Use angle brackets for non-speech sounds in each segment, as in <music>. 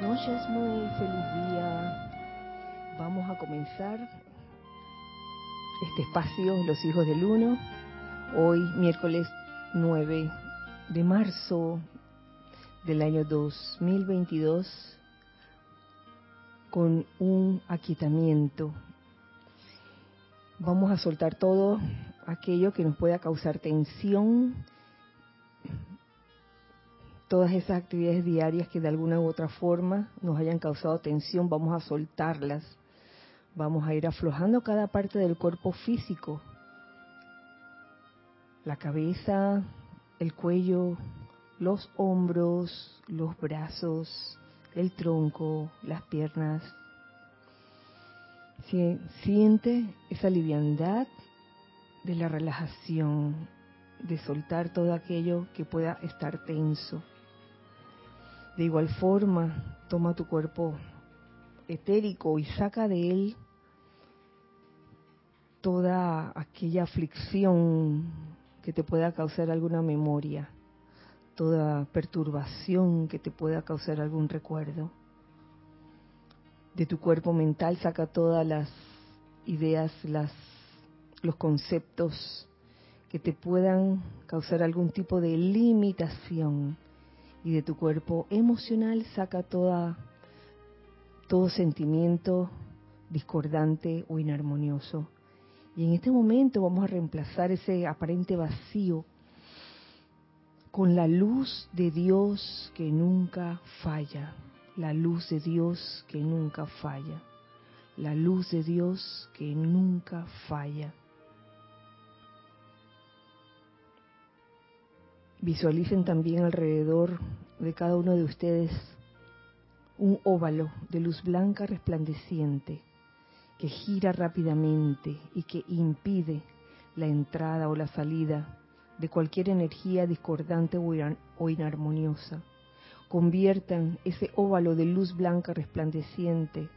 noches, muy feliz día. Vamos a comenzar este espacio, Los Hijos del Uno, hoy miércoles 9 de marzo del año 2022, con un aquietamiento. Vamos a soltar todo aquello que nos pueda causar tensión, todas esas actividades diarias que de alguna u otra forma nos hayan causado tensión, vamos a soltarlas. Vamos a ir aflojando cada parte del cuerpo físico. La cabeza, el cuello, los hombros, los brazos, el tronco, las piernas. Siente esa liviandad de la relajación, de soltar todo aquello que pueda estar tenso. De igual forma, toma tu cuerpo etérico y saca de él toda aquella aflicción que te pueda causar alguna memoria, toda perturbación que te pueda causar algún recuerdo. De tu cuerpo mental saca todas las ideas, los conceptos que te puedan causar algún tipo de limitación y de tu cuerpo emocional saca toda, todo sentimiento discordante o inarmonioso. Y en este momento vamos a reemplazar ese aparente vacío con la luz de Dios que nunca falla, la luz de Dios que nunca falla, la luz de Dios que nunca falla. Visualicen también alrededor de cada uno de ustedes un óvalo de luz blanca resplandeciente que gira rápidamente y que impide la entrada o la salida de cualquier energía discordante o inarmoniosa. Conviertan ese óvalo de luz blanca resplandeciente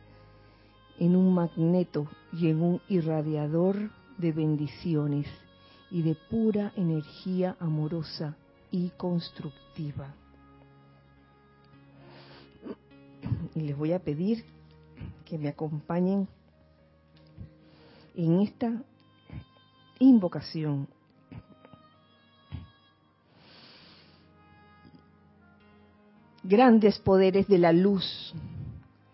en un magneto y en un irradiador de bendiciones y de pura energía amorosa y constructiva. Y les voy a pedir que me acompañen en esta invocación. Grandes poderes de la luz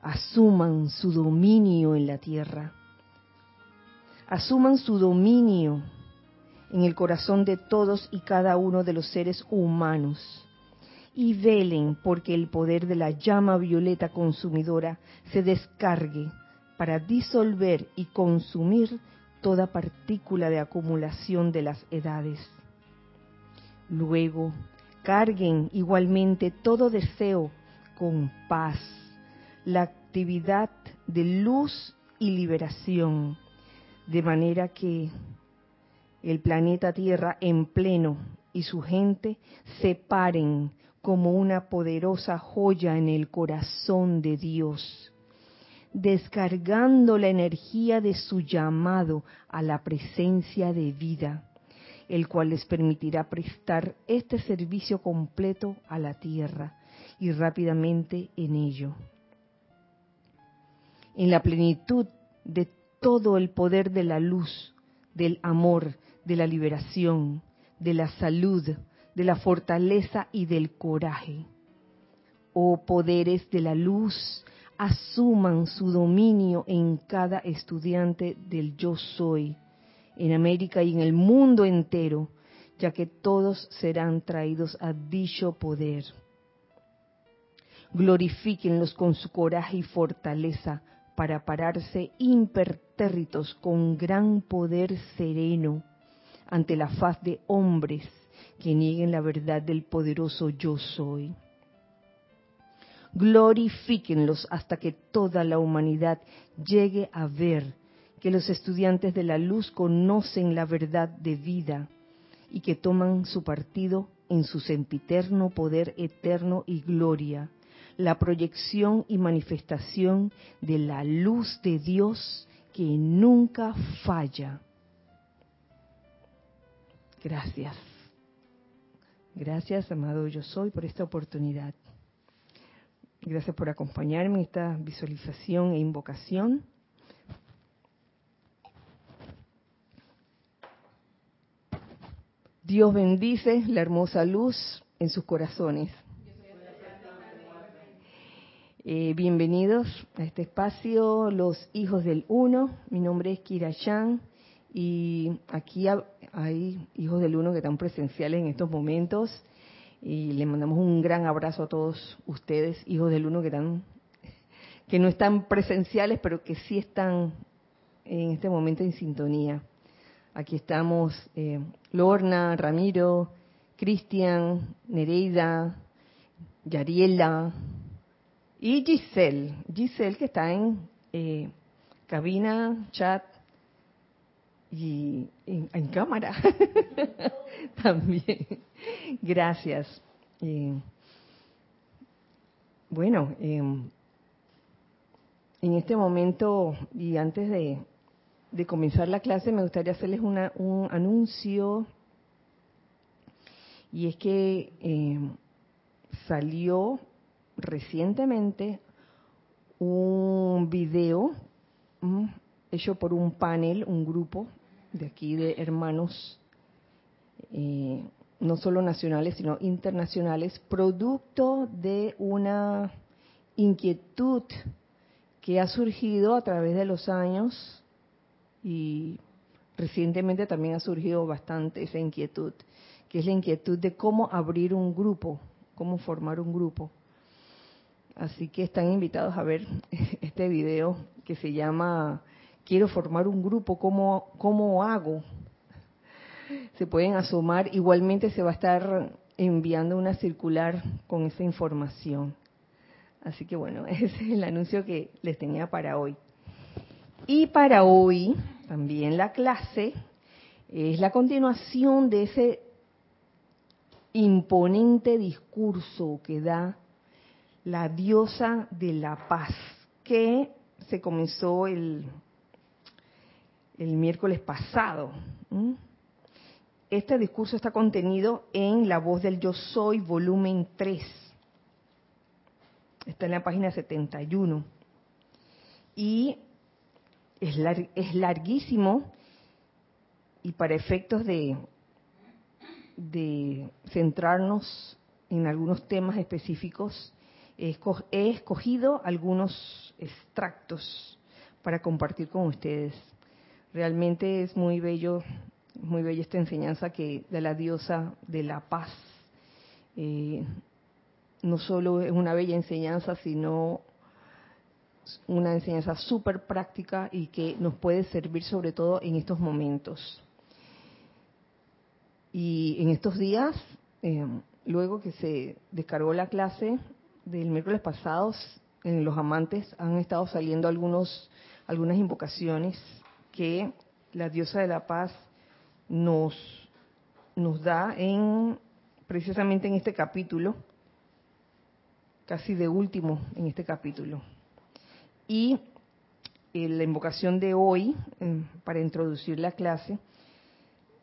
asuman su dominio en la tierra. Asuman su dominio en el corazón de todos y cada uno de los seres humanos y velen porque el poder de la llama violeta consumidora se descargue para disolver y consumir toda partícula de acumulación de las edades. Luego, carguen igualmente todo deseo con paz, la actividad de luz y liberación, de manera que el planeta Tierra en pleno y su gente se paren como una poderosa joya en el corazón de Dios, descargando la energía de su llamado a la presencia de vida, el cual les permitirá prestar este servicio completo a la Tierra y rápidamente en ello. En la plenitud de todo el poder de la luz, del amor, de la liberación, de la salud, de la fortaleza y del coraje. Oh poderes de la luz, asuman su dominio en cada estudiante del yo soy, en América y en el mundo entero, ya que todos serán traídos a dicho poder. Glorifíquenlos con su coraje y fortaleza para pararse impertérritos con gran poder sereno ante la faz de hombres que nieguen la verdad del poderoso yo soy. Glorifíquenlos hasta que toda la humanidad llegue a ver que los estudiantes de la luz conocen la verdad de vida y que toman su partido en su sempiterno poder eterno y gloria, la proyección y manifestación de la luz de Dios que nunca falla Gracias. Gracias, amado yo soy, por esta oportunidad. Gracias por acompañarme en esta visualización e invocación. Dios bendice la hermosa luz en sus corazones. Eh, bienvenidos a este espacio, los hijos del uno. Mi nombre es Kira Chan y aquí hay hijos del uno que están presenciales en estos momentos y le mandamos un gran abrazo a todos ustedes, hijos del uno que están que no están presenciales, pero que sí están en este momento en sintonía. Aquí estamos eh, Lorna, Ramiro, Cristian, Nereida, Yariela y Giselle. Giselle que está en eh, cabina, chat y en, cámara <laughs> también. Gracias. bueno, em, en este momento y antes de, comenzar la clase me gustaría hacerles un anuncio y es que em, salió recientemente un video mm, hecho por un panel, un grupo de aquí de hermanos, eh, no solo nacionales, sino internacionales, producto de una inquietud que ha surgido a través de los años y recientemente también ha surgido bastante esa inquietud, que es la inquietud de cómo abrir un grupo, cómo formar un grupo. Así que están invitados a ver <laughs> este video que se llama quiero formar un grupo, ¿cómo, cómo hago? Se pueden asomar, igualmente se va a estar enviando una circular con esa información. Así que bueno, <laughs> ese es el anuncio que les tenía para hoy. Y para hoy, también la clase es la continuación de ese imponente discurso que da la diosa de la paz, que se comenzó el el miércoles pasado. Este discurso está contenido en La voz del yo soy, volumen 3. Está en la página 71. Y es, es larguísimo y para efectos de centrarnos en algunos temas específicos, he escogido algunos extractos para compartir con ustedes. Realmente es muy bello, muy bella esta enseñanza que de la diosa de la paz. Eh, no solo es una bella enseñanza, sino una enseñanza súper práctica y que nos puede servir sobre todo en estos momentos. Y en estos días, eh, luego que se descargó la clase del miércoles pasado, en los amantes han estado saliendo algunos, algunas invocaciones que la diosa de la paz nos, nos da en precisamente en este capítulo, casi de último en este capítulo. Y eh, la invocación de hoy, para introducir la clase,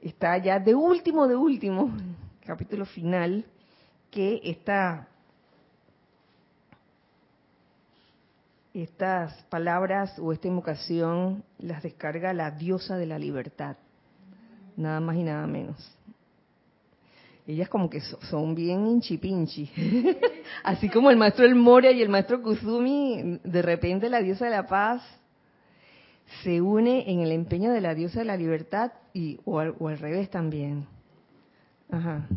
está ya de último, de último, <laughs> capítulo final, que está estas palabras o esta invocación las descarga la diosa de la libertad, nada más y nada menos. Ellas como que son bien hinchipinchi, <laughs> así como el maestro El Moria y el maestro Kusumi, de repente la diosa de la paz se une en el empeño de la diosa de la libertad y o al, o al revés también. Ajá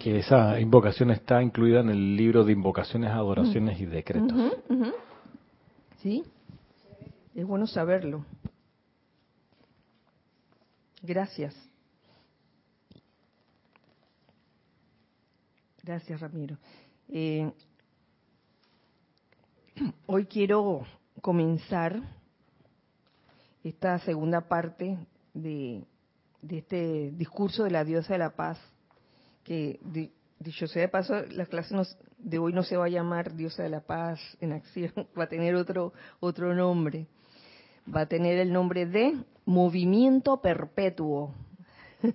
que esa invocación está incluida en el libro de invocaciones, adoraciones y decretos. Sí, es bueno saberlo. Gracias. Gracias, Ramiro. Eh, <clears throat> hoy quiero comenzar esta segunda parte de, de este discurso de la diosa de la paz que dicho sea de paso, la clase de hoy no se va a llamar Diosa de la Paz en acción, <laughs> va a tener otro, otro nombre. Va a tener el nombre de Movimiento Perpetuo. <laughs>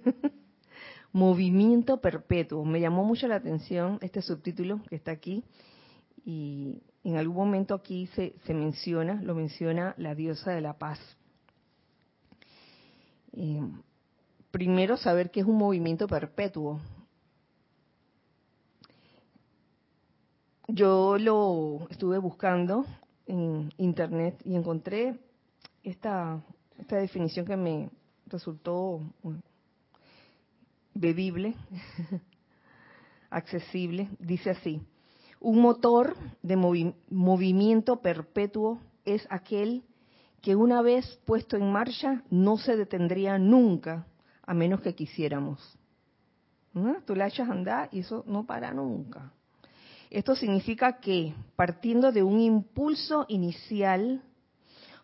Movimiento Perpetuo. Me llamó mucho la atención este subtítulo que está aquí y en algún momento aquí se, se menciona, lo menciona la diosa de la paz. Eh, primero saber que es un movimiento perpetuo. Yo lo estuve buscando en internet y encontré esta, esta definición que me resultó bebible, <laughs> accesible. Dice así, un motor de movimiento perpetuo es aquel que una vez puesto en marcha no se detendría nunca, a menos que quisiéramos. Tú la echas a andar y eso no para nunca. Esto significa que, partiendo de un impulso inicial,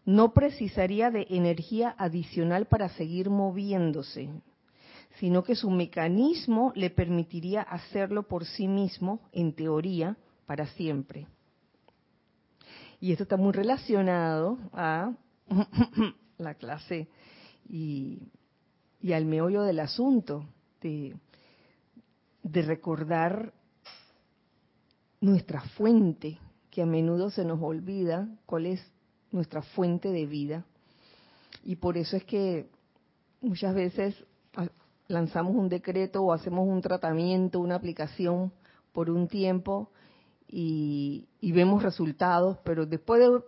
no precisaría de energía adicional para seguir moviéndose, sino que su mecanismo le permitiría hacerlo por sí mismo, en teoría, para siempre. Y esto está muy relacionado a <coughs> la clase y, al meollo del asunto, de, recordar nuestra fuente, que a menudo se nos olvida cuál es nuestra fuente de vida. Y por eso es que muchas veces ah, lanzamos un decreto o hacemos un tratamiento, una aplicación por un tiempo y, vemos resultados, pero después de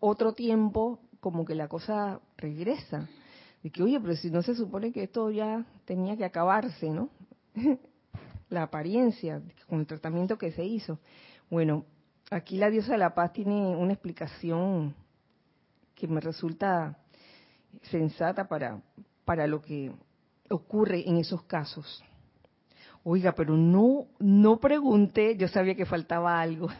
otro tiempo, como que la cosa regresa. De que, oye, pero si no se supone que esto ya tenía que acabarse, ¿no? <laughs> la apariencia con el tratamiento que se hizo. Bueno, aquí la diosa de la paz tiene una explicación que me resulta sensata para, para lo que ocurre en esos casos. Oiga, pero no, no pregunté, yo sabía que faltaba algo. <laughs>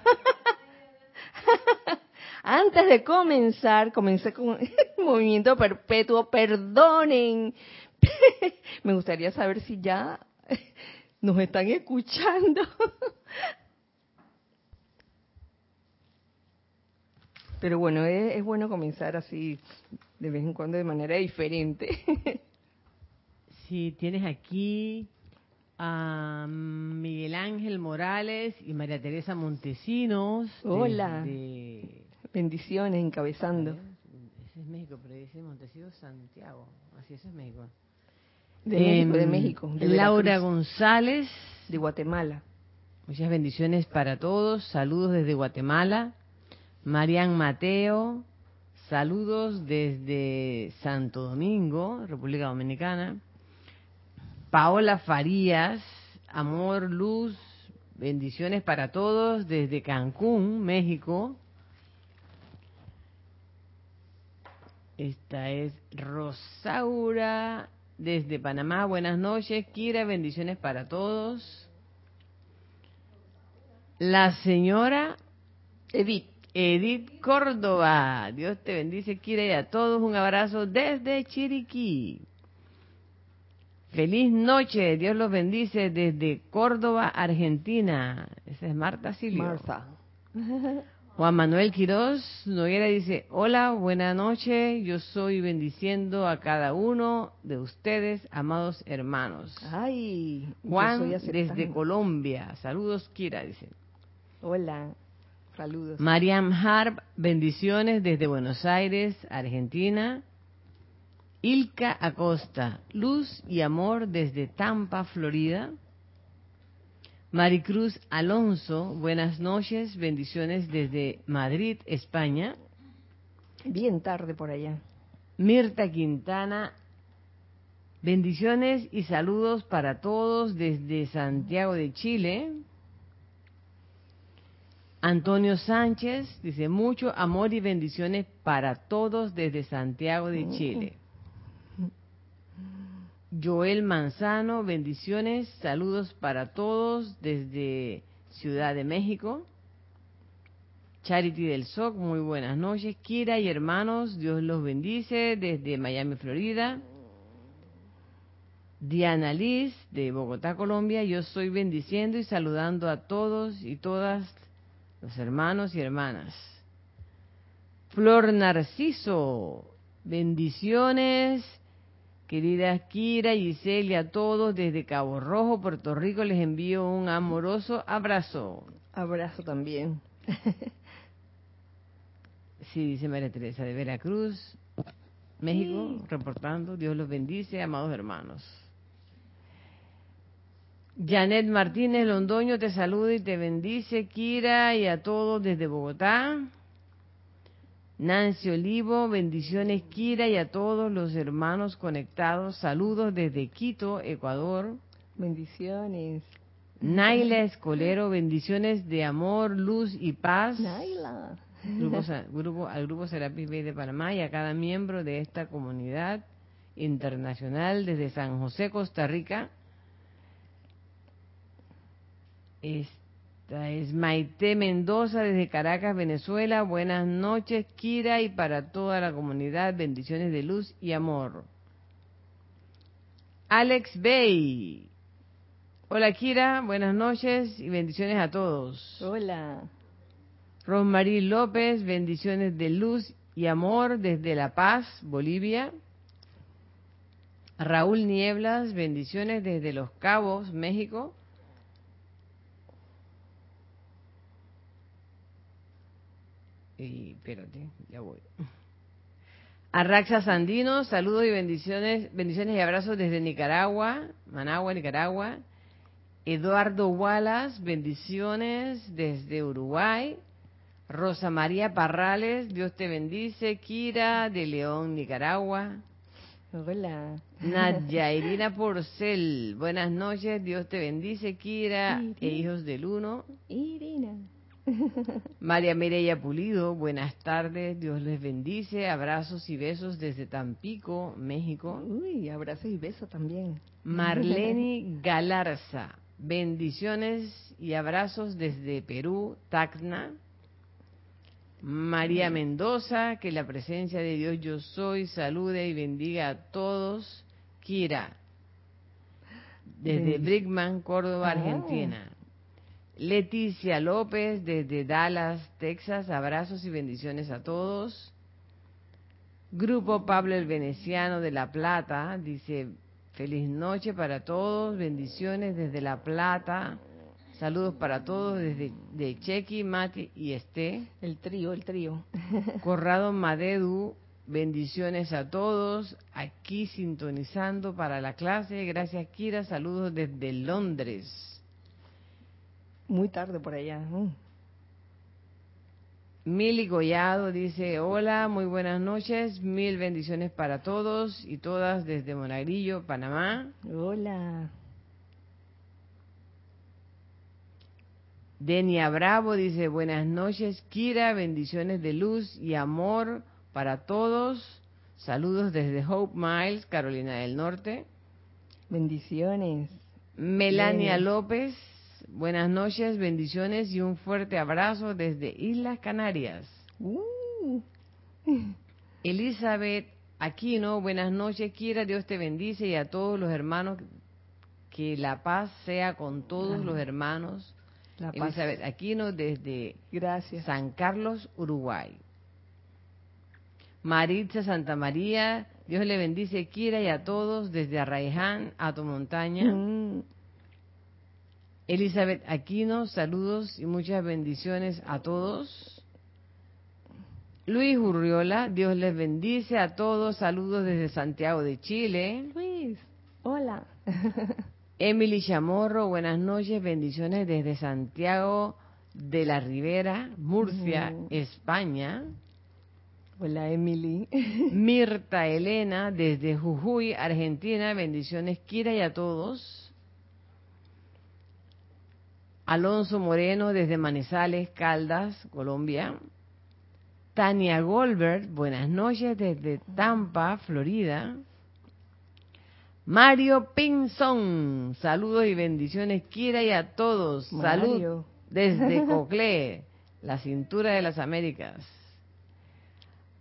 Antes de comenzar, comencé con el <laughs> movimiento perpetuo, perdonen. <laughs> Me gustaría saber si ya nos están escuchando. Pero bueno, es, es, bueno comenzar así de vez en cuando de manera diferente. Si tienes aquí a Miguel Ángel Morales y María Teresa Montesinos. Hola. Bendiciones, encabezando. Ese es México, pero dice Montesinos Santiago. Así, ese es México. De México, de em. Laura González. De Guatemala. Muchas bendiciones para todos. Saludos desde Guatemala. Marian Mateo. Saludos desde Santo Domingo, República Dominicana. Paola Farías, amor, luz, bendiciones para todos desde Cancún, México. Esta es Rosaura desde Panamá. Buenas noches, Kira, bendiciones para todos. La señora Edith, Edith Córdoba. Dios te bendice, Kira, y a todos un abrazo desde Chiriquí. Feliz noche, Dios los bendice desde Córdoba, Argentina. Esa es Marta Silvio. Marta. <laughs> Juan Manuel Quiroz Noguera dice, hola, buena noche, yo soy bendiciendo a cada uno de ustedes, amados hermanos. Ay, Juan desde Colombia, saludos Kira, dice. Hola, saludos. Mariam Harp, bendiciones desde Buenos Aires, Argentina. Ilka Acosta, luz y amor desde Tampa, Florida. Maricruz Alonso, buenas noches, bendiciones desde Madrid, España. Bien tarde por allá. Mirta Quintana, bendiciones y saludos para todos desde Santiago de Chile. Antonio Sánchez dice mucho amor y bendiciones para todos desde Santiago de Chile. Joel Manzano, bendiciones, saludos para todos desde Ciudad de México. Charity del SOC, muy buenas noches. Kira y hermanos, Dios los bendice desde Miami, Florida. Diana Liz de Bogotá, Colombia, yo estoy bendiciendo y saludando a todos y todas los hermanos y hermanas. Flor Narciso, bendiciones Querida Kira, Giselle y a todos desde Cabo Rojo, Puerto Rico, les envío un amoroso abrazo. Abrazo también. <laughs> sí, dice María Teresa de Veracruz, México, reportando. Dios los bendice, amados hermanos. Janet Martínez Londoño te saluda y te bendice, Kira, y a todos desde Bogotá. Nancy Olivo, bendiciones, Kira, y a todos los hermanos conectados. Saludos desde Quito, Ecuador. Bendiciones. Naila Escolero, bendiciones de amor, luz y paz. Naila. Grupo, <laughs> grupo, al Grupo Serapis Bay de Panamá y a cada miembro de esta comunidad internacional desde San José, Costa Rica esta es Maite Mendoza desde Caracas, Venezuela. Buenas noches, Kira, y para toda la comunidad, bendiciones de luz y amor. Alex Bay. Hola, Kira, buenas noches y bendiciones a todos. Hola. Rosmarie López, bendiciones de luz y amor desde La Paz, Bolivia. Raúl Nieblas, bendiciones desde Los Cabos, México. Y espérate, ya voy. Arraxa Sandino, saludos y bendiciones, bendiciones y abrazos desde Nicaragua, Managua, Nicaragua. Eduardo Wallace, bendiciones desde Uruguay. Rosa María Parrales, Dios te bendice. Kira de León, Nicaragua. Hola. Nadia Irina <laughs> Porcel, buenas noches, Dios te bendice, Kira e hijos del uno. Irina. <laughs> María Mireya Pulido, buenas tardes, Dios les bendice, abrazos y besos desde Tampico, México. Uy, abrazos y besos también. Marlene <laughs> Galarza, bendiciones y abrazos desde Perú, Tacna. María Mendoza, que la presencia de Dios yo soy, salude y bendiga a todos. Kira, desde Brickman, Córdoba, Argentina. Leticia López desde Dallas, Texas, abrazos y bendiciones a todos. Grupo Pablo el Veneciano de La Plata dice, feliz noche para todos, bendiciones desde La Plata. Saludos para todos desde de Chequi, Mati y Esté. El trío, el trío. <laughs> Corrado Madedu, bendiciones a todos. Aquí sintonizando para la clase. Gracias, Kira. Saludos desde Londres. Muy tarde por allá. Mm. Mili Gollado dice, hola, muy buenas noches, mil bendiciones para todos y todas desde Monagrillo, Panamá. Hola. Denia Bravo dice, buenas noches, Kira, bendiciones de luz y amor para todos. Saludos desde Hope Miles, Carolina del Norte. Bendiciones. Melania López, buenas noches, bendiciones y un fuerte abrazo desde Islas Canarias. Uh. Elizabeth Aquino, buenas noches, Kira, Dios te bendice y a todos los hermanos, que la paz sea con todos los hermanos. La paz. Elizabeth Aquino desde Gracias. San Carlos, Uruguay. Maritza Santa María, Dios le bendice, Kira, y a todos desde Arraiján a tu montaña. Mm. Elizabeth Aquino, saludos y muchas bendiciones a todos. Luis Urriola, Dios les bendice a todos, saludos desde Santiago de Chile. Luis, hola. <laughs> Emily Chamorro, buenas noches, bendiciones desde Santiago de la Ribera, Murcia. España. Hola, Emily. Mirta <laughs> Elena, desde Jujuy, Argentina, bendiciones, Kira y a todos. Alonso Moreno, desde Manizales, Caldas, Colombia. Tania Goldberg, buenas noches desde Tampa, Florida. Mario Pinzón, saludos y bendiciones, Kira y a todos. Salud Mario. desde <laughs> Coclé, la cintura de las Américas.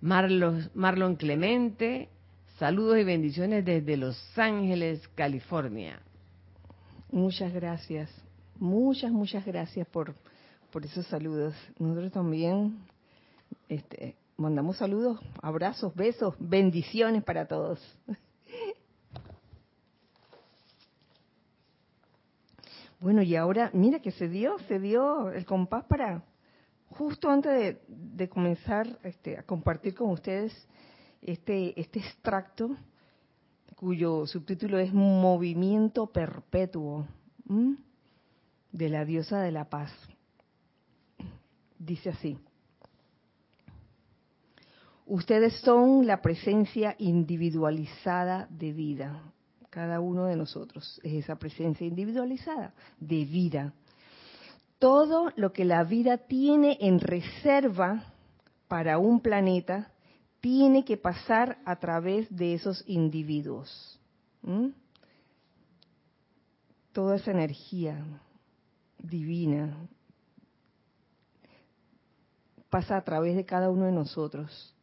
Marlos- Marlon Clemente, saludos y bendiciones desde Los Ángeles, California. Muchas gracias. Muchas, muchas gracias por, por esos saludos. Nosotros también este, mandamos saludos, abrazos, besos, bendiciones para todos. <laughs> Bueno, y ahora, mira que se dio, se dio el compás para, justo antes de, comenzar este, a compartir con ustedes este, este extracto, cuyo subtítulo es Movimiento Perpetuo, de la diosa de la paz. Dice así. Ustedes son la presencia individualizada de vida. Cada uno de nosotros es esa presencia individualizada de vida. Todo lo que la vida tiene en reserva para un planeta tiene que pasar a través de esos individuos. Toda esa energía divina pasa a través de cada uno de nosotros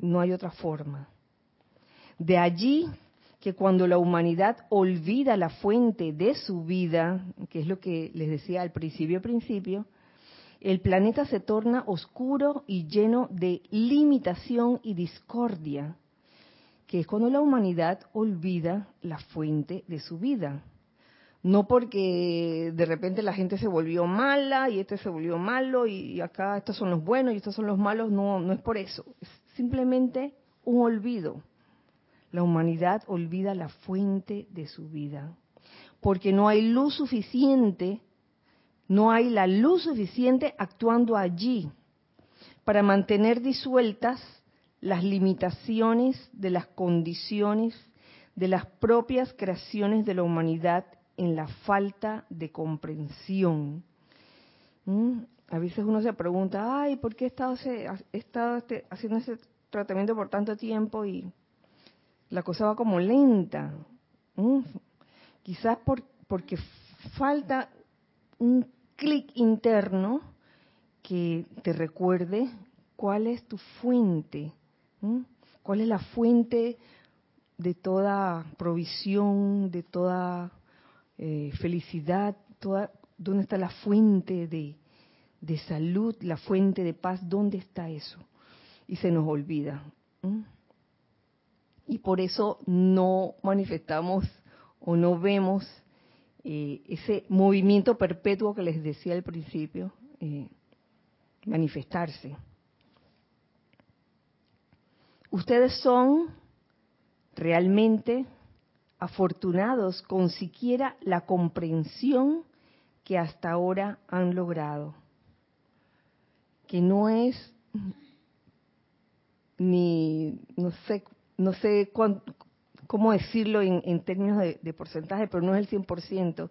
no hay otra forma. De allí que cuando la humanidad olvida la fuente de su vida, que es lo que les decía al principio principio, el planeta se torna oscuro y lleno de limitación y discordia, que es cuando la humanidad olvida la fuente de su vida. No porque de repente la gente se volvió mala y este se volvió malo y acá estos son los buenos y estos son los malos, no, no es por eso, simplemente un olvido. La humanidad olvida la fuente de su vida, porque no hay luz suficiente, no hay la luz suficiente actuando allí para mantener disueltas las limitaciones de las condiciones de las propias creaciones de la humanidad en la falta de comprensión. ¿Mm? a veces uno se pregunta, ay, ¿por qué he estado, estado este, haciendo ese tratamiento por tanto tiempo y la cosa va como lenta? ¿Mm? Quizás por, porque falta un clic interno que te recuerde cuál es tu fuente, ¿Mm? cuál es la fuente de toda provisión, de toda eh, felicidad, dónde está la fuente de, de salud, la fuente de paz, ¿dónde está eso? Y se nos olvida. Y por eso no manifestamos o no vemos eh, ese movimiento perpetuo que les decía al principio, eh, manifestarse. Ustedes son realmente afortunados con siquiera la comprensión que hasta ahora han logrado que no es ni, no sé, sé cómo decirlo en, términos de, porcentaje, pero no es el 100%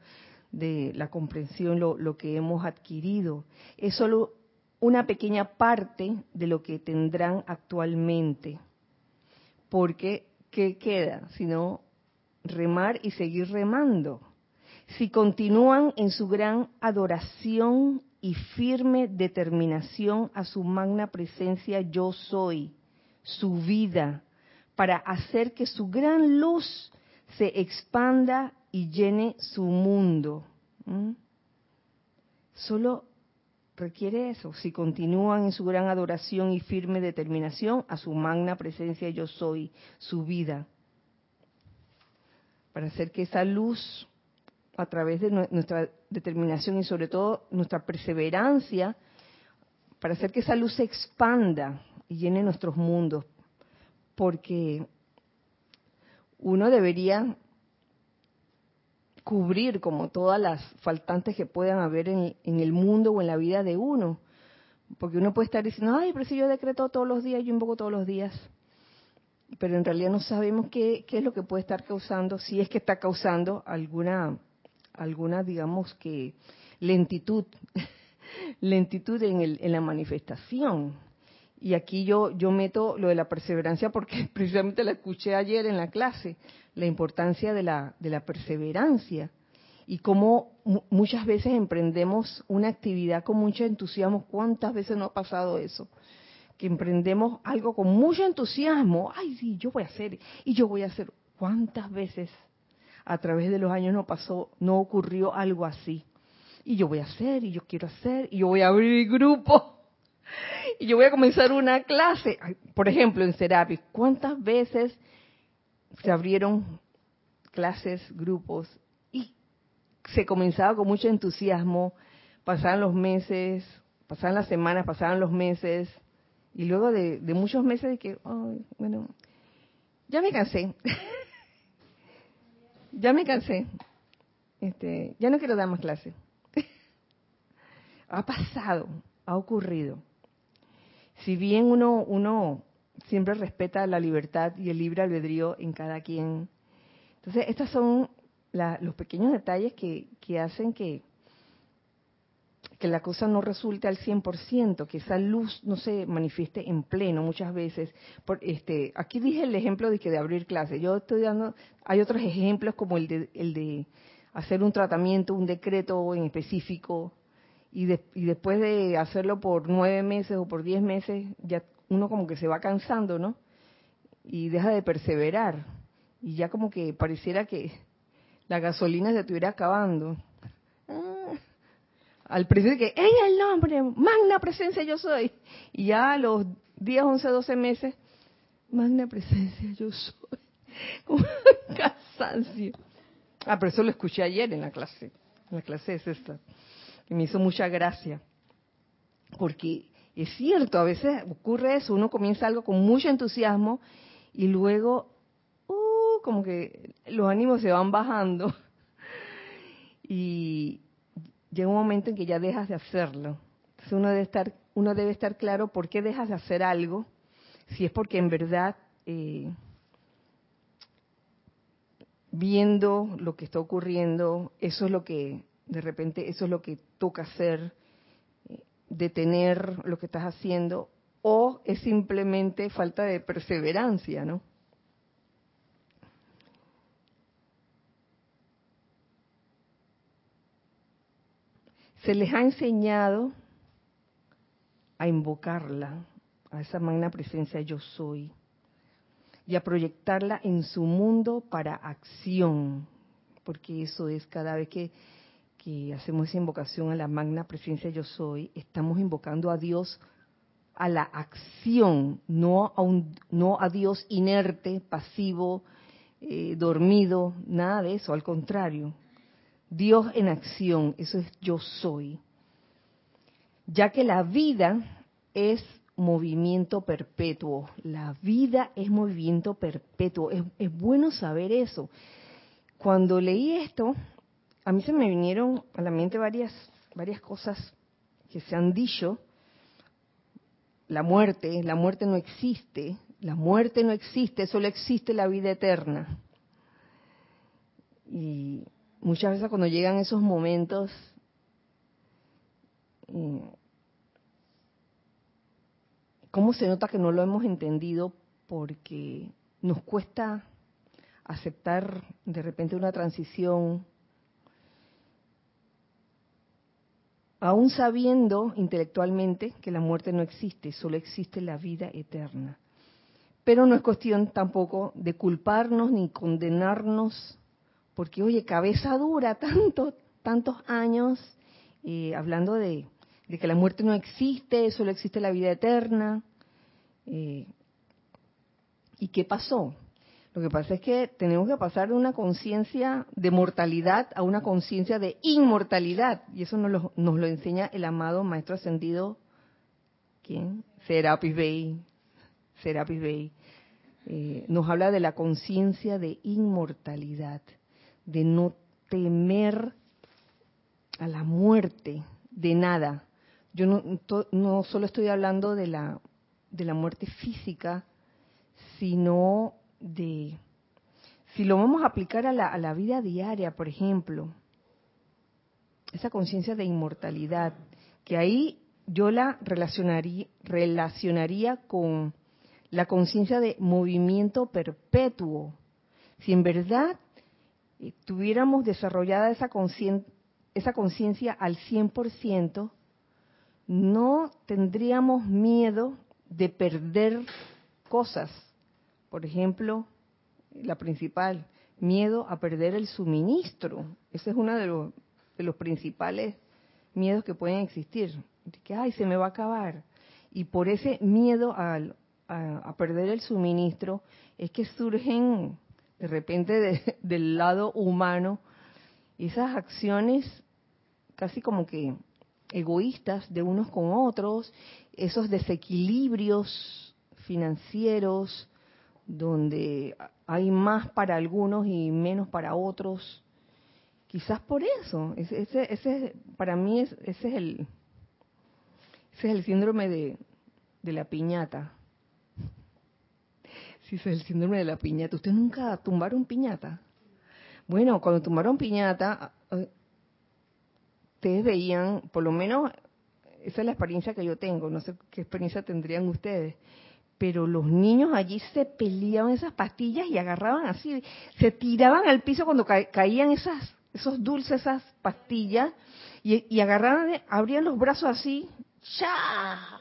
de la comprensión lo, lo que hemos adquirido. Es solo una pequeña parte de lo que tendrán actualmente. Porque, ¿qué queda? Sino remar y seguir remando. Si continúan en su gran adoración y firme determinación a su magna presencia yo soy, su vida, para hacer que su gran luz se expanda y llene su mundo. Solo requiere eso, si continúan en su gran adoración y firme determinación a su magna presencia yo soy, su vida, para hacer que esa luz a través de nuestra determinación y sobre todo nuestra perseverancia para hacer que esa luz se expanda y llene nuestros mundos. Porque uno debería cubrir como todas las faltantes que puedan haber en, el mundo o en la vida de uno. Porque uno puede estar diciendo, ay, pero si yo decreto todos los días, yo invoco todos los días. Pero en realidad no sabemos qué, es lo que puede estar causando, si es que está causando alguna alguna, digamos que, lentitud, <laughs> lentitud en, el, en la manifestación. Y aquí yo, yo meto lo de la perseverancia porque <laughs> precisamente la escuché ayer en la clase, la importancia de la, de la perseverancia y cómo muchas veces emprendemos una actividad con mucho entusiasmo. ¿Cuántas veces no ha pasado eso? Que emprendemos algo con mucho entusiasmo. Ay, sí, yo voy a hacer y yo voy a hacer. ¿Cuántas veces a través de los años no pasó, no ocurrió algo así. Y yo voy a hacer, y yo quiero hacer, y yo voy a abrir grupo, <laughs> y yo voy a comenzar una clase. Por ejemplo, en Serapis, ¿cuántas veces se abrieron clases, grupos? Y se comenzaba con mucho entusiasmo, pasaban los meses, pasaban las semanas, pasaban los meses, y luego de, muchos meses de que, bueno, ya me cansé, <laughs> ya me cansé, este, ya no quiero dar más clases. <laughs> ha pasado, ha ocurrido. Si bien uno, uno siempre respeta la libertad y el libre albedrío en cada quien, entonces estos son los pequeños detalles que hacen que, que la cosa no resulte al 100%, que esa luz no se manifieste en pleno muchas veces. Por, este, aquí dije el ejemplo de que de abrir clases. Yo estoy dando, hay otros ejemplos como el de, el de hacer un tratamiento, un decreto en específico, y, y después de hacerlo por nueve meses o por diez meses, ya uno como que se va cansando, ¿no? Y deja de perseverar. Y ya como que pareciera que la gasolina se estuviera acabando al principio que en el nombre, magna presencia yo soy. Y ya a los 10, 11, 12 meses, magna presencia yo soy. <laughs> Como cansancio. Ah, pero eso lo escuché ayer en la clase. En la clase es esta. Y me hizo mucha gracia. Porque es cierto, a veces ocurre eso. Uno comienza algo con mucho entusiasmo y luego, uh, como que los ánimos se van bajando. <laughs> Y, llega un momento en que ya dejas de hacerlo. Entonces uno debe estar, uno debe estar claro por qué dejas de hacer algo, si es porque en verdad eh, viendo lo que está ocurriendo, eso es lo que de repente eso es lo que toca hacer, eh, detener lo que estás haciendo, o es simplemente falta de perseverancia, ¿no? Se les ha enseñado a invocarla, a esa magna presencia yo soy, y a proyectarla en su mundo para acción, porque eso es cada vez que, hacemos esa invocación a la magna presencia yo soy, estamos invocando a Dios a la acción, no a, un, no a Dios inerte, pasivo, eh, dormido, nada de eso, al contrario, Dios en acción, eso es yo soy. Ya que la vida es movimiento perpetuo, la vida es movimiento perpetuo, es, bueno saber eso. Cuando leí esto, a mí se me vinieron a la mente varias, varias cosas que se han dicho. La muerte, la muerte no existe, la muerte no existe, solo existe la vida eterna. Y muchas veces cuando llegan esos momentos, eh, ¿cómo se nota que no lo hemos entendido? Porque nos cuesta aceptar de repente una transición, aún sabiendo intelectualmente que la muerte no existe, solo existe la vida eterna. Pero no es cuestión tampoco de culparnos ni condenarnos porque oye, cabeza dura, <laughs> tanto, tantos años hablando de, que la muerte no existe, solo existe la vida eterna. ¿Y qué pasó? Lo que pasa es que tenemos que pasar de una conciencia de mortalidad a una conciencia de inmortalidad. Y eso nos lo, nos lo enseña el amado Maestro Ascendido, ¿quién? Serapis Bey. Serapis Bey. Eh, nos habla de la conciencia de inmortalidad de no temer a la muerte, de nada. Yo no, no solo estoy hablando de la, de la muerte física, sino de, si lo vamos a aplicar a la, a la vida diaria, por ejemplo, esa conciencia de inmortalidad, que ahí yo la relacionaría, relacionaría con la conciencia de movimiento perpetuo. Si en verdad tuviéramos desarrollada esa conciencia al 100%, no tendríamos miedo de perder cosas. Por ejemplo, la principal, miedo a perder el suministro. Ese es uno de los, de los principales miedos que pueden existir. que, ay, se me va a acabar. Y por ese miedo a, a perder el suministro es que surgen de repente <laughs> del lado humano esas acciones casi como que egoístas de unos con otros, esos desequilibrios financieros donde hay más para algunos y menos para otros. Quizás por eso, ese, ese, para mí ese es el ese es el síndrome de, de la piñata. Sí, es el síndrome de la piñata. ¿Ustedes nunca tumbaron piñata? Bueno, cuando tumbaron piñata, ustedes veían, por lo menos, esa es la experiencia que yo tengo, no sé qué experiencia tendrían ustedes, pero los niños allí se peleaban esas pastillas y agarraban así, se tiraban al piso cuando caían esas, esos dulces, esas pastillas, y, agarraban, abrían los brazos así, ¡ya!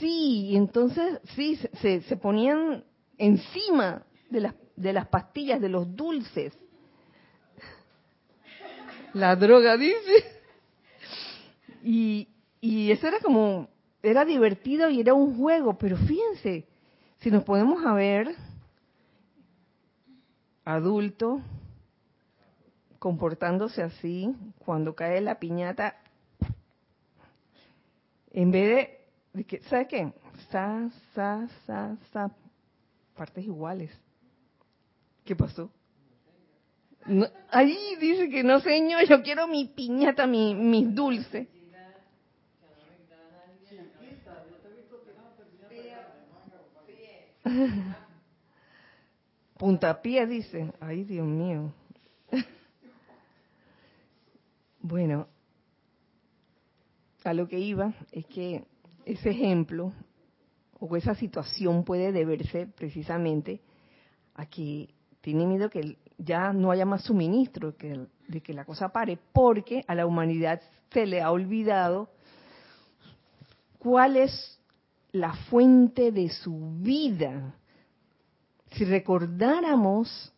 Sí, entonces, sí, se, se ponían encima de las, de las pastillas, de los dulces. La droga dice. Y, y eso era como, era divertido y era un juego, pero fíjense, si nos podemos a ver, adulto, comportándose así, cuando cae la piñata, en vez de, que, ¿sabe qué? Sa, sa, sa, sa, partes iguales. ¿Qué pasó? ahí dice que no, señor, yo quiero mi piñata, mi, mis dulces. <laughs> Puntapié dice, ay Dios mío. <laughs> bueno, a lo que iba es que ese ejemplo o esa situación puede deberse precisamente a que tiene miedo que ya no haya más suministro, que, de que la cosa pare, porque a la humanidad se le ha olvidado cuál es la fuente de su vida. Si recordáramos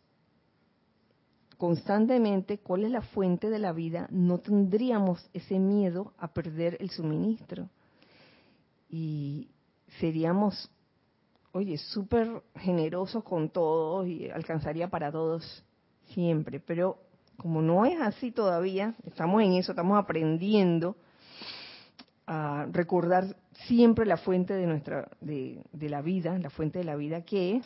constantemente cuál es la fuente de la vida, no tendríamos ese miedo a perder el suministro. Y seríamos, oye, súper generosos con todos y alcanzaría para todos siempre. Pero como no es así todavía, estamos en eso, estamos aprendiendo a recordar siempre la fuente de nuestra de, de la vida, la fuente de la vida que es,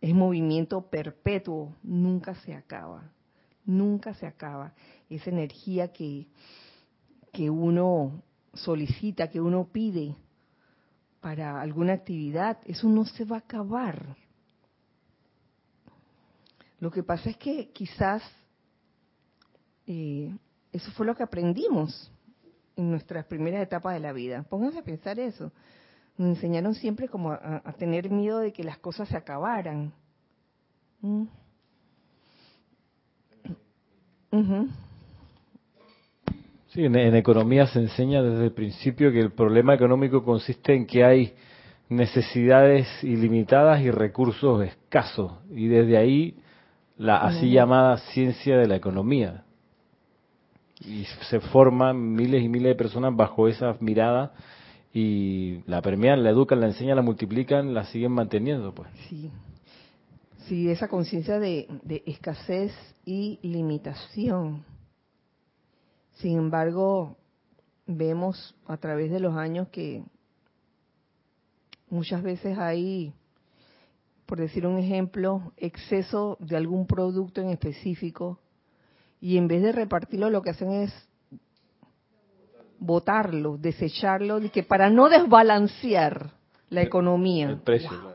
es movimiento perpetuo, nunca se acaba, nunca se acaba. Esa energía que, que uno solicita, que uno pide para alguna actividad, eso no se va a acabar. Lo que pasa es que quizás eh, eso fue lo que aprendimos en nuestras primeras etapas de la vida. Pónganse a pensar eso. Nos enseñaron siempre como a, tener miedo de que las cosas se acabaran. ¿Mm? Sí, en, economía se enseña desde el principio que el problema económico consiste en que hay necesidades ilimitadas y recursos escasos. Y desde ahí la así llamada ciencia de la economía y se forman miles y miles de personas bajo esa mirada y la permean, la educan, la enseñan, la multiplican, la siguen manteniendo, pues. Sí, sí, esa conciencia de, de escasez y limitación. Sin embargo, vemos a través de los años que muchas veces hay, por decir un ejemplo, exceso de algún producto en específico y en vez de repartirlo lo que hacen es botarlo, desecharlo, que para no desbalancear la economía. El precio,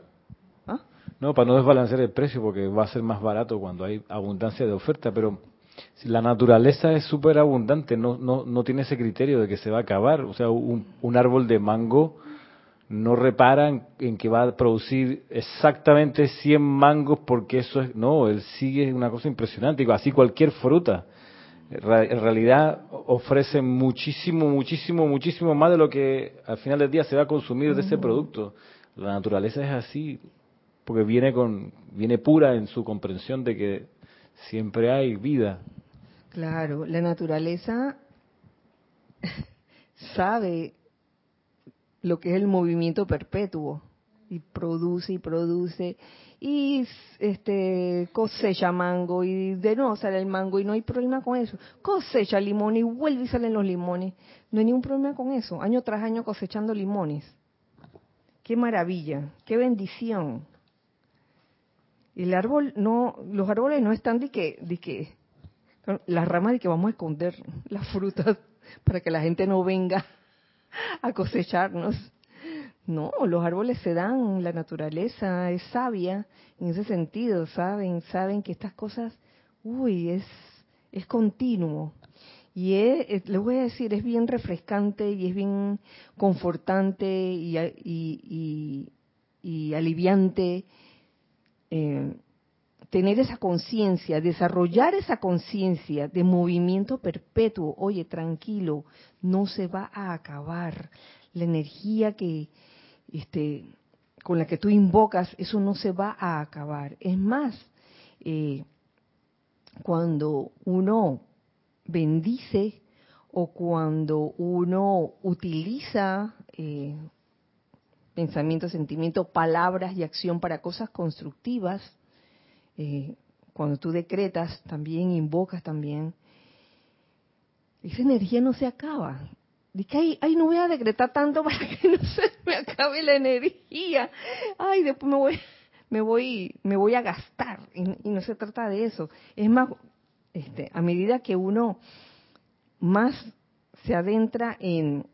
¿Ah? No, para no desbalancear el precio, porque va a ser más barato cuando hay abundancia de oferta, pero si la naturaleza es súper abundante, no, no, no tiene ese criterio de que se va a acabar. O sea, un, un árbol de mango no repara en, que va a producir exactamente 100 mangos porque eso es, no, él sigue una cosa impresionante, así cualquier fruta. En realidad ofrece muchísimo, muchísimo, muchísimo más de lo que al final del día se va a consumir de ese producto. La naturaleza es así, porque viene con, viene pura en su comprensión de que siempre hay vida. Claro, la naturaleza <laughs> sabe lo que es el movimiento perpetuo y produce y produce y este cosecha mango y de nuevo sale el mango y no hay problema con eso. Cosecha limón y vuelve y salen los limones. No hay ningún problema con eso. Año tras año cosechando limones. Qué maravilla, qué bendición. El árbol no, los árboles no están de que, de que, las ramas de que vamos a esconder las frutas <laughs> para que la gente no venga <laughs> a cosecharnos. No, los árboles se dan, la naturaleza es sabia en ese sentido, saben, saben que estas cosas, uy, es, es continuo. Y es, les voy a decir, es bien refrescante y es bien confortante y, aliviante eh, tener esa conciencia, desarrollar esa conciencia de movimiento perpetuo. Oye, tranquilo, no se va a acabar. La energía que, este, con la que tú invocas, eso no se va a acabar. Es más, eh, cuando uno bendice o cuando uno utiliza eh, pensamiento, sentimiento, palabras y acción para cosas constructivas, eh, cuando tú decretas también, invocas también, esa energía no se acaba. Dice, ay, no voy a decretar tanto <laughs> para que no se me acabe la energía. Ay, después me voy, me voy, me voy a gastar. Y, no se trata de eso. Es más, este, a medida que uno más se adentra en,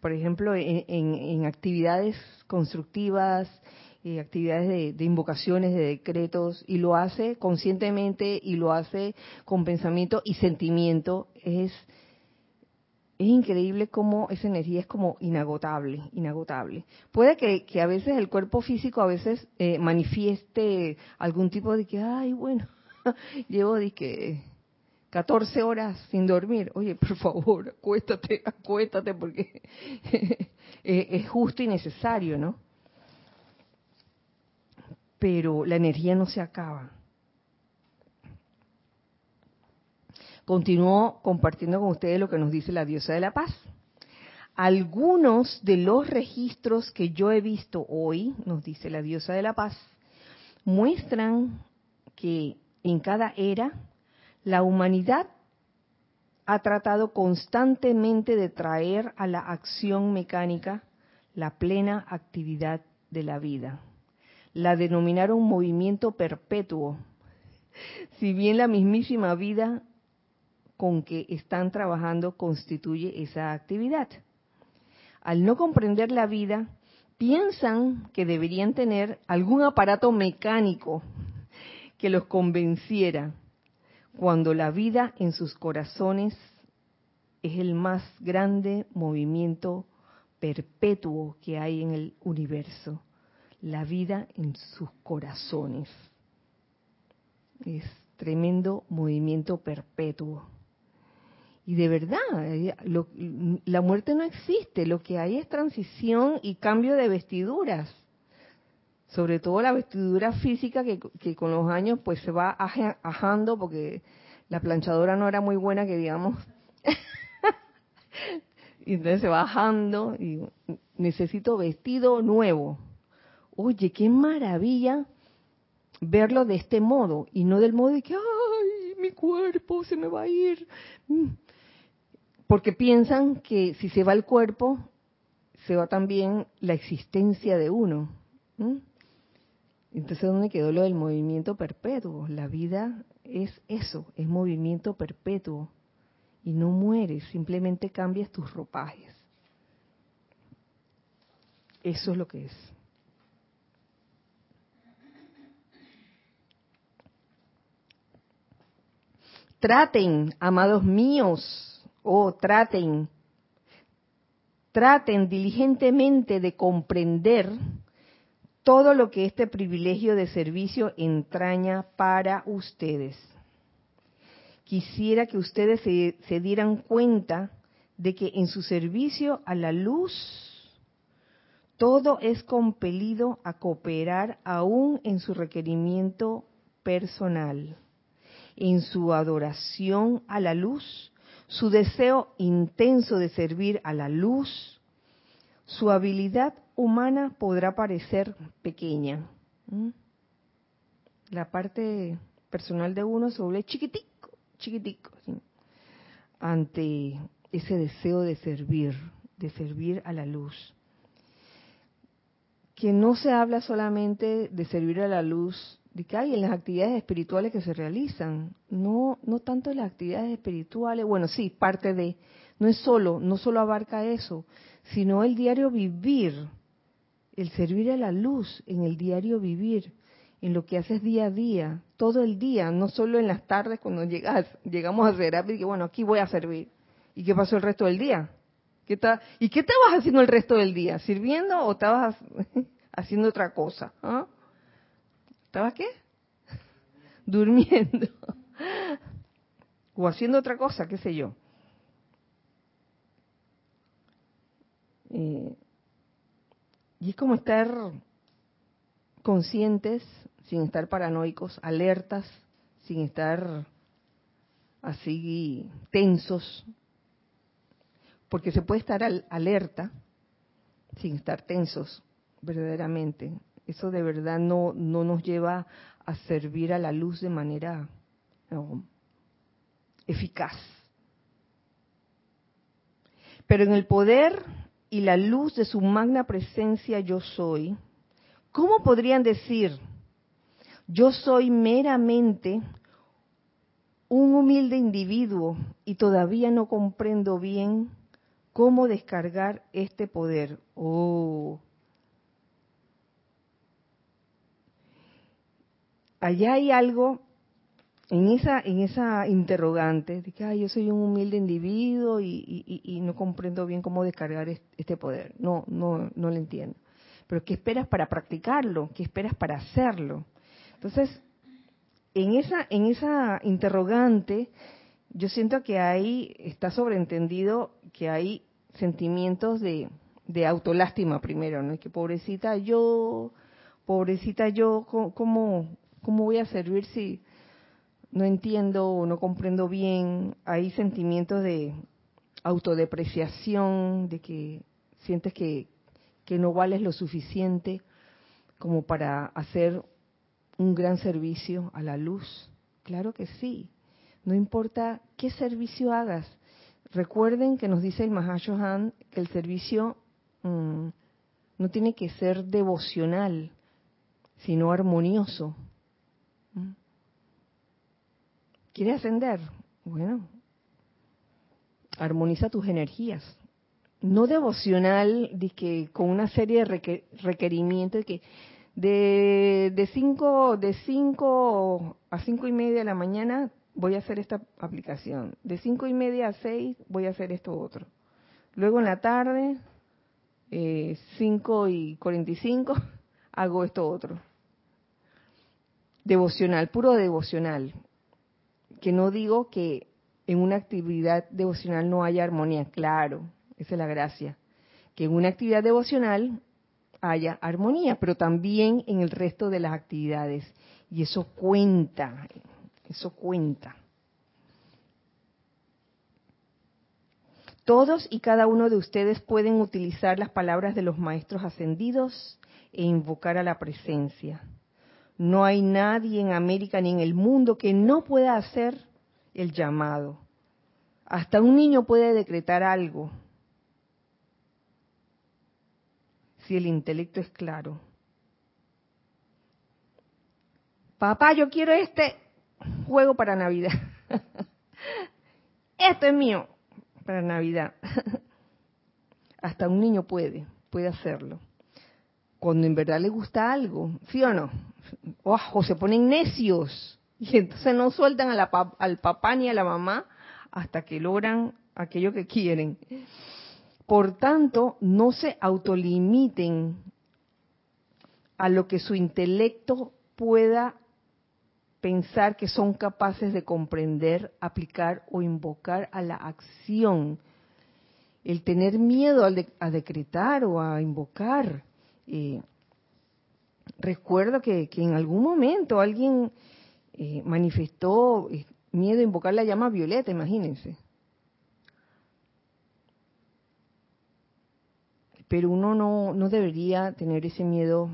por ejemplo, en, actividades constructivas, eh, actividades de, invocaciones, de decretos, y lo hace conscientemente y lo hace con pensamiento y sentimiento, es es increíble cómo esa energía es como inagotable, inagotable. Puede que, a veces el cuerpo físico a veces eh, manifieste algún tipo de que, ay, bueno, <laughs> llevo de que 14 horas sin dormir. Oye, por favor, <laughs> acuéstate, acuéstate porque <laughs> es justo y necesario, ¿no? Pero la energía no se acaba. Continúo compartiendo con ustedes lo que nos dice la diosa de la paz. Algunos de los registros que yo he visto hoy, nos dice la diosa de la paz, muestran que en cada era la humanidad ha tratado constantemente de traer a la acción mecánica la plena actividad de la vida. La denominaron movimiento perpetuo. <laughs> Si bien la mismísima vida con que están trabajando constituye esa actividad. Al no comprender la vida, piensan que deberían tener algún aparato mecánico que los convenciera, cuando la vida en sus corazones es el más grande movimiento perpetuo que hay en el universo, la vida en sus corazones. Es tremendo movimiento perpetuo. Y de verdad, eh, la muerte no existe, lo que hay es transición y cambio de vestiduras. Sobre todo la vestidura física que, con los años pues se va ajando porque la planchadora no era muy buena que digamos. <laughs> y entonces se va bajando y necesito vestido nuevo. Oye, qué maravilla verlo de este modo y no del modo de que, ay, mi cuerpo se me va a ir. Mm porque piensan que si se va el cuerpo, se va también la existencia de uno. Entonces, ¿dónde quedó lo del movimiento perpetuo? La vida es eso, es movimiento perpetuo. Y no mueres, simplemente cambias tus ropajes. Eso es lo que es. Traten, amados míos, Oh, traten, traten diligentemente de comprender todo lo que este privilegio de servicio entraña para ustedes. Quisiera que ustedes se, se dieran cuenta de que en su servicio a la luz, todo es compelido a cooperar aún en su requerimiento personal. En su adoración a la luz, su deseo intenso de servir a la luz, su habilidad humana podrá parecer pequeña. la parte personal de uno se vuelve chiquitico, chiquitico, ante ese deseo de servir, de servir a la luz. Que no se habla solamente de servir a la luz de que hay en las actividades espirituales que se realizan, no, no tanto en las actividades espirituales, bueno, sí, parte de, no es solo, no solo abarca eso, sino el diario vivir, el servir a la luz en el diario vivir, en lo que haces día a día, todo el día, no solo en las tardes cuando llegas, llegamos a hacer y que bueno, aquí voy a servir. ¿Y qué pasó el resto del día? ¿Qué ¿Y qué estabas haciendo el resto del día? ¿Sirviendo o estabas <laughs> haciendo otra cosa? ¿Ah? ¿Estabas qué? <laughs> Durmiendo. <laughs> o haciendo otra cosa, qué sé yo. Eh, y es como estar conscientes, sin estar paranoicos, alertas, sin estar así tensos, porque se puede estar alerta sin estar tensos, verdaderamente. Eso de verdad no, no nos lleva a servir a la luz de manera eficaz. Pero en el poder y la luz de su magna presencia yo soy, ¿cómo podrían decir, yo soy meramente un humilde individuo y todavía no comprendo bien cómo descargar este poder? Oh, allá hay algo en esa, en esa interrogante de que yo soy un humilde individuo y, no comprendo bien cómo descargar este poder. No, no, no lo entiendo. Pero ¿qué esperas para practicarlo? ¿Qué esperas para hacerlo? Entonces, en esa, en esa interrogante, yo siento que ahí está sobreentendido que hay sentimientos de, autolástima primero, ¿no? Que pobrecita yo, pobrecita yo, ¿cómo, ¿Cómo voy a servir si no entiendo o no comprendo bien? Hay sentimientos de autodepreciación, de que sientes que, no vales lo suficiente como para hacer un gran servicio a la luz. Claro que sí. No importa qué servicio hagas. Recuerden que nos dice el Mahashohan que el servicio mm, no tiene que ser devocional, sino armonioso. ¿Quieres ascender? Bueno, armoniza tus energías. No devocional, de que con una serie de requerimientos que de, cinco, de cinco a cinco y media de la mañana voy a hacer esta aplicación. De cinco y media a seis voy a hacer esto otro. Luego en la tarde, eh, cinco y cuarenta y cinco, <laughs> hago esto otro. Devocional, puro devocional que no digo que en una actividad devocional no haya armonía, claro, esa es la gracia, que en una actividad devocional haya armonía, pero también en el resto de las actividades. Y eso cuenta, eso cuenta. Todos y cada uno de ustedes pueden utilizar las palabras de los maestros ascendidos e invocar a la presencia. No hay nadie en América ni en el mundo que no pueda hacer el llamado. Hasta un niño puede decretar algo si el intelecto es claro. Papá, yo quiero este juego para Navidad. <laughs> Esto es mío para Navidad. <laughs> Hasta un niño puede, puede hacerlo. Cuando en verdad le gusta algo, ¿sí o no? O se ponen necios y entonces no sueltan al papá ni a la mamá hasta que logran aquello que quieren. Por tanto, no se autolimiten a lo que su intelecto pueda pensar que son capaces de comprender, aplicar o invocar a la acción. El tener miedo a, decretar o a invocar eh, recuerdo que, en algún momento alguien eh, manifestó eh, miedo a invocar la llama violeta, imagínense. Pero uno no, debería tener ese miedo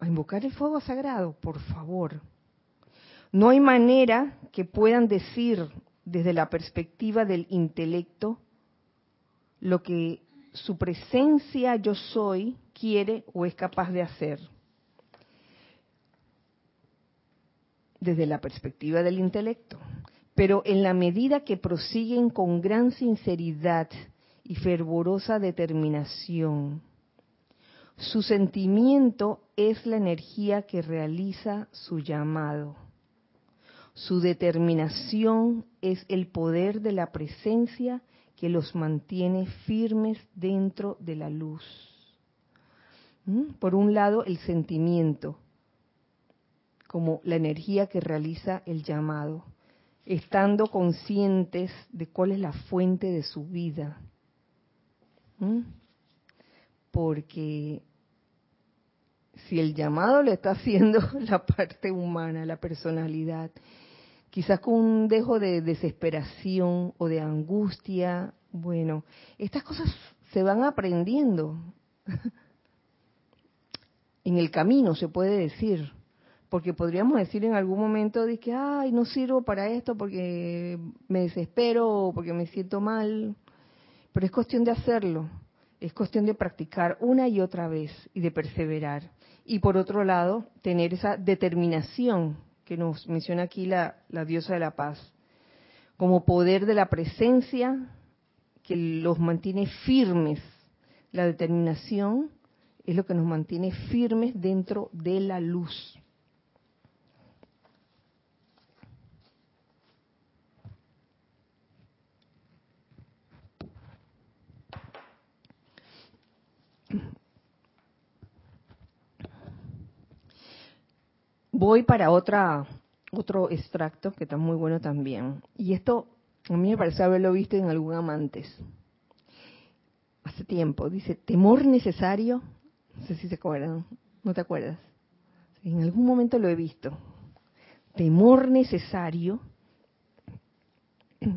a invocar el fuego sagrado, por favor. No hay manera que puedan decir desde la perspectiva del intelecto lo que su presencia yo soy quiere o es capaz de hacer. Desde la perspectiva del intelecto. Pero en la medida que prosiguen con gran sinceridad y fervorosa determinación, su sentimiento es la energía que realiza su llamado. Su determinación es el poder de la presencia que los mantiene firmes dentro de la luz. ¿Mm? Por un lado, el sentimiento, como la energía que realiza el llamado, estando conscientes de cuál es la fuente de su vida. ¿Mm? Porque si el llamado le está haciendo <laughs> la parte humana, la personalidad, quizás con un dejo de desesperación o de angustia. Bueno, estas cosas se van aprendiendo <laughs> en el camino, se puede decir, porque podríamos decir en algún momento de que, ay, no sirvo para esto porque me desespero o porque me siento mal, pero es cuestión de hacerlo, es cuestión de practicar una y otra vez y de perseverar. Y por otro lado, tener esa determinación que nos menciona aquí la, diosa de la paz, como poder de la presencia que los mantiene firmes. La determinación es lo que nos mantiene firmes dentro de la luz. Voy para otra otro extracto que está muy bueno también. Y esto a mí me parece haberlo visto en algún amantes. Hace tiempo. Dice, temor necesario. No sé si se acuerdan. ¿No te acuerdas? En algún momento lo he visto. Temor necesario. <clears throat>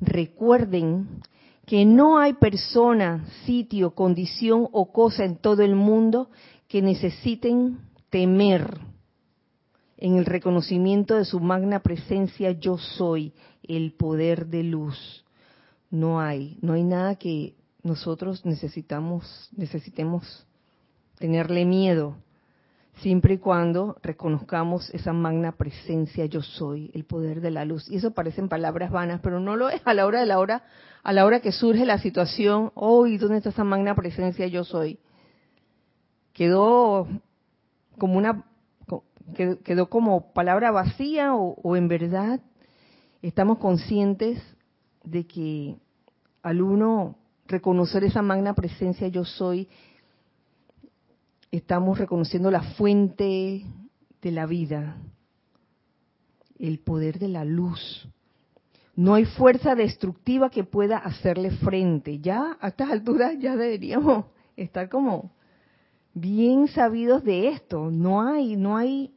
Recuerden que no hay persona, sitio, condición o cosa en todo el mundo que necesiten temer en el reconocimiento de su magna presencia yo soy, el poder de luz. No hay, no hay nada que nosotros necesitamos, necesitemos tenerle miedo, siempre y cuando reconozcamos esa magna presencia yo soy, el poder de la luz. Y eso parecen palabras vanas, pero no lo es a la hora de la hora, a la hora que surge la situación, hoy, ¿dónde está esa magna presencia yo soy? Quedó como una quedó como palabra vacía o, en verdad estamos conscientes de que al uno reconocer esa magna presencia yo soy, estamos reconociendo la fuente de la vida, el poder de la luz. No hay fuerza destructiva que pueda hacerle frente. Ya a estas alturas ya deberíamos estar como bien sabidos de esto. No hay, no hay,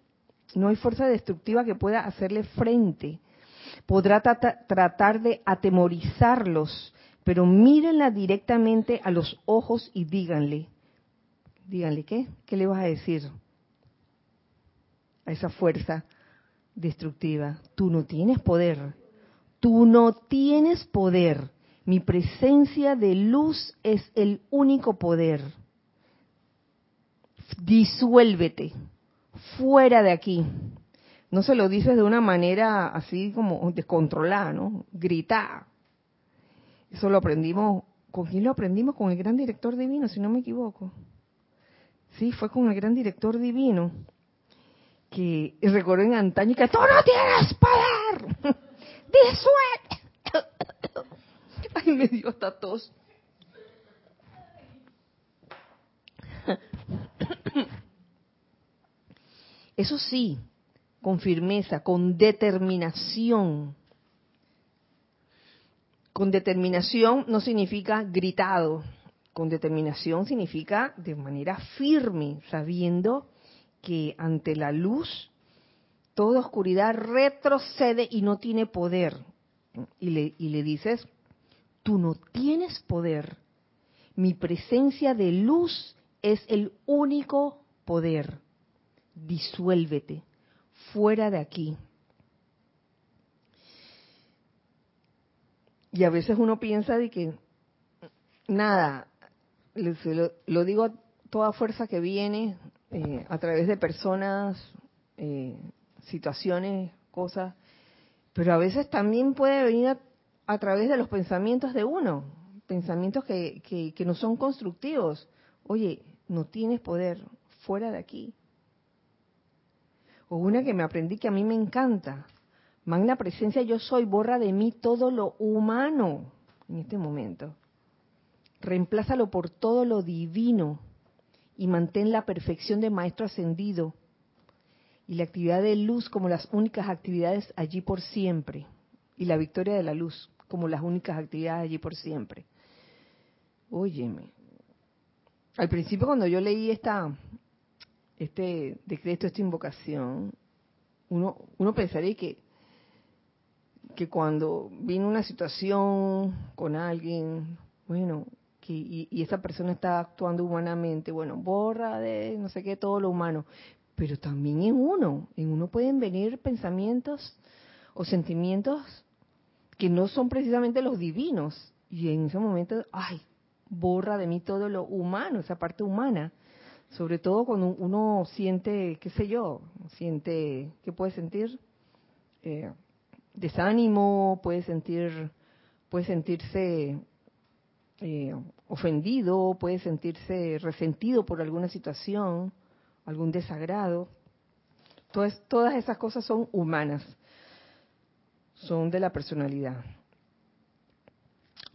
no hay fuerza destructiva que pueda hacerle frente. Podrá tratar de atemorizarlos, pero mírenla directamente a los ojos y díganle, díganle, ¿qué? ¿Qué le vas a decir a esa fuerza destructiva? Tú no tienes poder, tú no tienes poder. Mi presencia de luz es el único poder disuélvete, fuera de aquí. No se lo dices de una manera así como descontrolada, ¿no? Gritar. Eso lo aprendimos, ¿con quién lo aprendimos? Con el gran director divino, si no me equivoco. Sí, fue con el gran director divino. Que recuerdo en antaño que tú no tienes poder. <laughs> Disuélvete. <laughs> Ay, me dio hasta tos. Eso sí, con firmeza, con determinación. Con determinación no significa gritado, con determinación significa de manera firme, sabiendo que ante la luz toda oscuridad retrocede y no tiene poder. Y le, dices, tú no tienes poder. Mi presencia de luz es el único poder disuélvete, fuera de aquí. Y a veces uno piensa de que, nada, lo, digo a toda fuerza que viene eh, a través de personas, eh, situaciones, cosas, pero a veces también puede venir a, través de los pensamientos de uno, pensamientos que, que, que no son constructivos. Oye, no tienes poder fuera de aquí. Una que me aprendí que a mí me encanta. Magna presencia yo soy, borra de mí todo lo humano en este momento. Reemplázalo por todo lo divino y mantén la perfección de maestro ascendido y la actividad de luz como las únicas actividades allí por siempre y la victoria de la luz como las únicas actividades allí por siempre. Óyeme, al principio cuando yo leí esta este decreto, esta invocación, uno, uno pensaría que, que cuando viene una situación con alguien, bueno, que, y, y, esa persona está actuando humanamente, bueno, borra de no sé qué todo lo humano, pero también en uno, en uno pueden venir pensamientos o sentimientos que no son precisamente los divinos, y en ese momento, ay, borra de mí todo lo humano, esa parte humana. Sobre todo cuando uno siente, qué sé yo, siente, ¿qué puede sentir? Eh, desánimo, puede sentir, puede sentirse eh, ofendido, puede sentirse resentido por alguna situación, algún desagrado. Todas, todas esas cosas son humanas, son de la personalidad.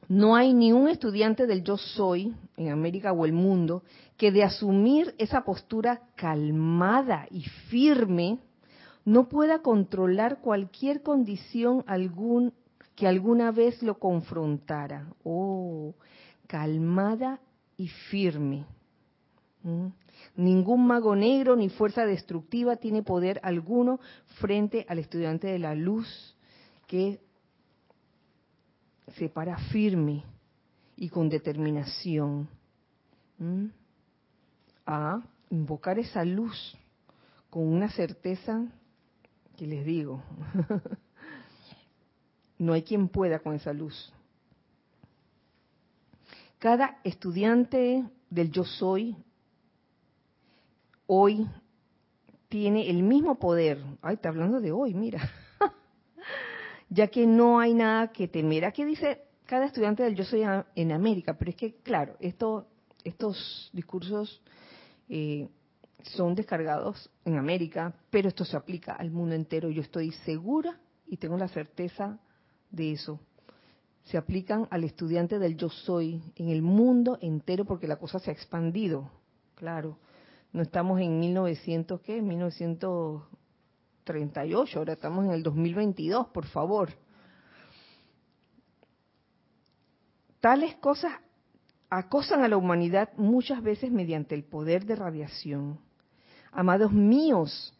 No hay ni un estudiante del yo soy en América o el mundo que de asumir esa postura calmada y firme no pueda controlar cualquier condición que alguna vez lo confrontara. Oh, calmada y firme. ¿Mm? Ningún mago negro ni fuerza destructiva tiene poder alguno frente al estudiante de la luz que se para firme y con determinación a invocar esa luz con una certeza que les digo, <laughs> no hay quien pueda con esa luz. Cada estudiante del yo soy hoy tiene el mismo poder. Ay, está hablando de hoy, mira ya que no hay nada que temer. Aquí dice cada estudiante del Yo Soy en América, pero es que, claro, esto, estos discursos eh, son descargados en América, pero esto se aplica al mundo entero. Yo estoy segura y tengo la certeza de eso. Se aplican al estudiante del Yo Soy en el mundo entero porque la cosa se ha expandido, claro. No estamos en 1900, ¿qué? 1900 38, ahora estamos en el 2022, por favor. Tales cosas acosan a la humanidad muchas veces mediante el poder de radiación. Amados míos,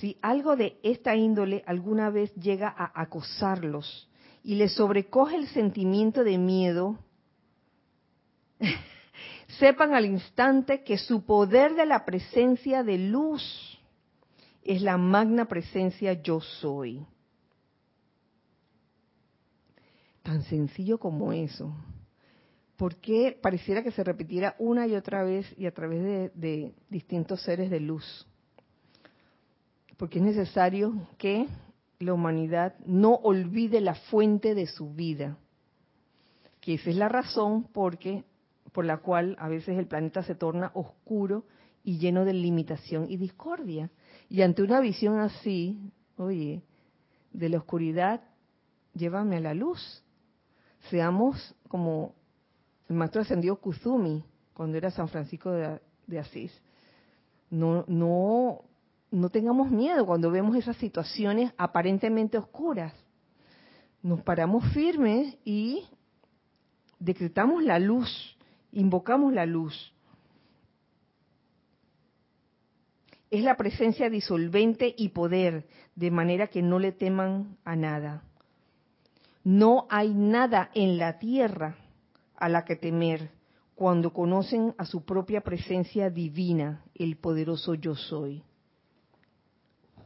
si algo de esta índole alguna vez llega a acosarlos y les sobrecoge el sentimiento de miedo, <laughs> sepan al instante que su poder de la presencia de luz es la magna presencia yo soy. Tan sencillo como eso. ¿Por qué pareciera que se repitiera una y otra vez y a través de, de distintos seres de luz? Porque es necesario que la humanidad no olvide la fuente de su vida, que esa es la razón porque por la cual a veces el planeta se torna oscuro y lleno de limitación y discordia. Y ante una visión así, oye, de la oscuridad, llévame a la luz. Seamos como el maestro ascendido Kuzumi cuando era San Francisco de, de Asís. No, no, no tengamos miedo cuando vemos esas situaciones aparentemente oscuras. Nos paramos firmes y decretamos la luz, invocamos la luz. Es la presencia disolvente y poder, de manera que no le teman a nada. No hay nada en la tierra a la que temer cuando conocen a su propia presencia divina, el poderoso yo soy.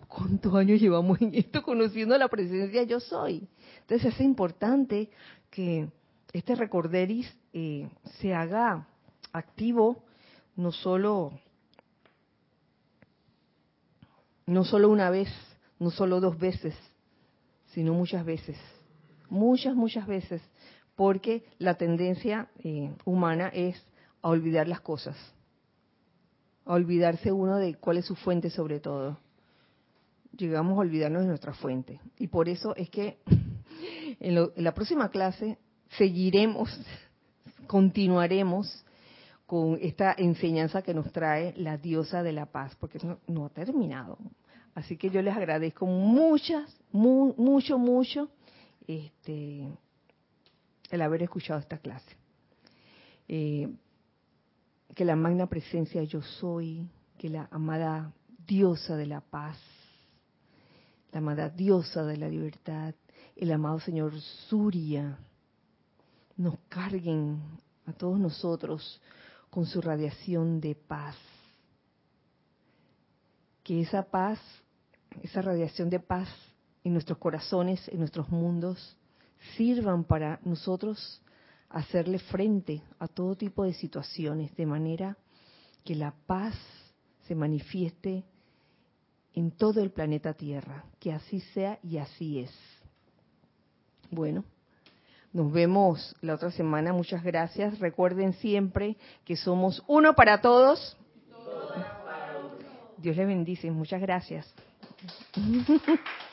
¿Cuántos años llevamos en esto conociendo la presencia yo soy? Entonces es importante que este recorderis eh, se haga activo no solo no solo una vez, no solo dos veces, sino muchas veces, muchas, muchas veces, porque la tendencia eh, humana es a olvidar las cosas, a olvidarse uno de cuál es su fuente sobre todo. Llegamos a olvidarnos de nuestra fuente. Y por eso es que <laughs> en, la próxima clase seguiremos, <laughs> continuaremos con esta enseñanza que nos trae la diosa de la paz, porque no, ha terminado. Así que yo les agradezco muchas, mucho, mucho este, el haber escuchado esta clase. Eh, que la magna presencia yo soy, que la amada diosa de la paz, la amada diosa de la libertad, el amado Señor Surya, nos carguen a todos nosotros con su radiación de paz. Que esa paz, esa radiación de paz en nuestros corazones, en nuestros mundos, sirvan para nosotros hacerle frente a todo tipo de situaciones, de manera que la paz se manifieste en todo el planeta Tierra. Que así sea y así es. Bueno. Nos vemos la otra semana. Muchas gracias. Recuerden siempre que somos uno para todos. Dios les bendice. Muchas gracias. <laughs>